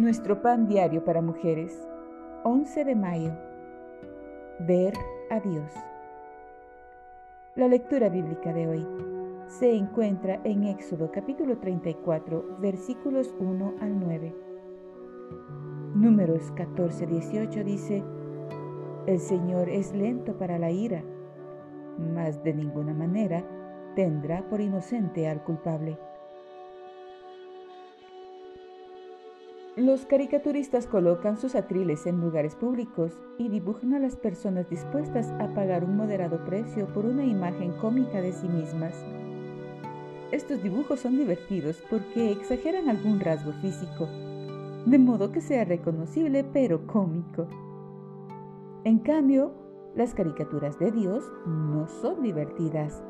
Nuestro pan diario para mujeres, 11 de mayo. Ver a Dios. La lectura bíblica de hoy se encuentra en Éxodo capítulo 34, versículos 1 al 9. Números 14, 18 dice, El Señor es lento para la ira, mas de ninguna manera tendrá por inocente al culpable. Los caricaturistas colocan sus atriles en lugares públicos y dibujan a las personas dispuestas a pagar un moderado precio por una imagen cómica de sí mismas. Estos dibujos son divertidos porque exageran algún rasgo físico, de modo que sea reconocible pero cómico. En cambio, las caricaturas de Dios no son divertidas.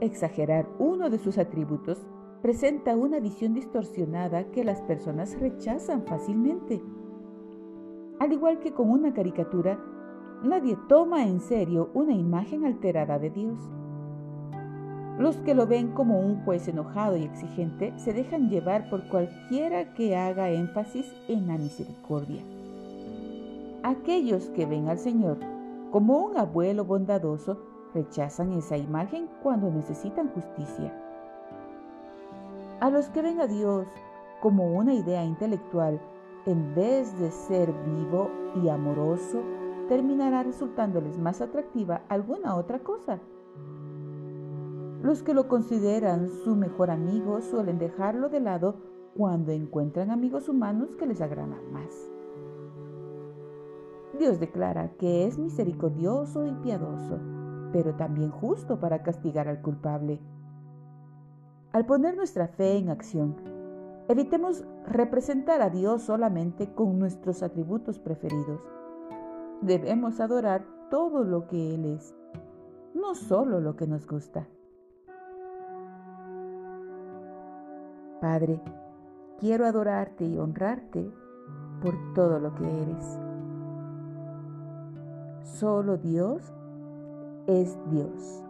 Exagerar uno de sus atributos presenta una visión distorsionada que las personas rechazan fácilmente. Al igual que con una caricatura, nadie toma en serio una imagen alterada de Dios. Los que lo ven como un juez enojado y exigente se dejan llevar por cualquiera que haga énfasis en la misericordia. Aquellos que ven al Señor como un abuelo bondadoso rechazan esa imagen cuando necesitan justicia. A los que ven a Dios como una idea intelectual, en vez de ser vivo y amoroso, terminará resultándoles más atractiva alguna otra cosa. Los que lo consideran su mejor amigo suelen dejarlo de lado cuando encuentran amigos humanos que les agradan más. Dios declara que es misericordioso y piadoso, pero también justo para castigar al culpable. Al poner nuestra fe en acción, evitemos representar a Dios solamente con nuestros atributos preferidos. Debemos adorar todo lo que Él es, no solo lo que nos gusta. Padre, quiero adorarte y honrarte por todo lo que eres. Solo Dios es Dios.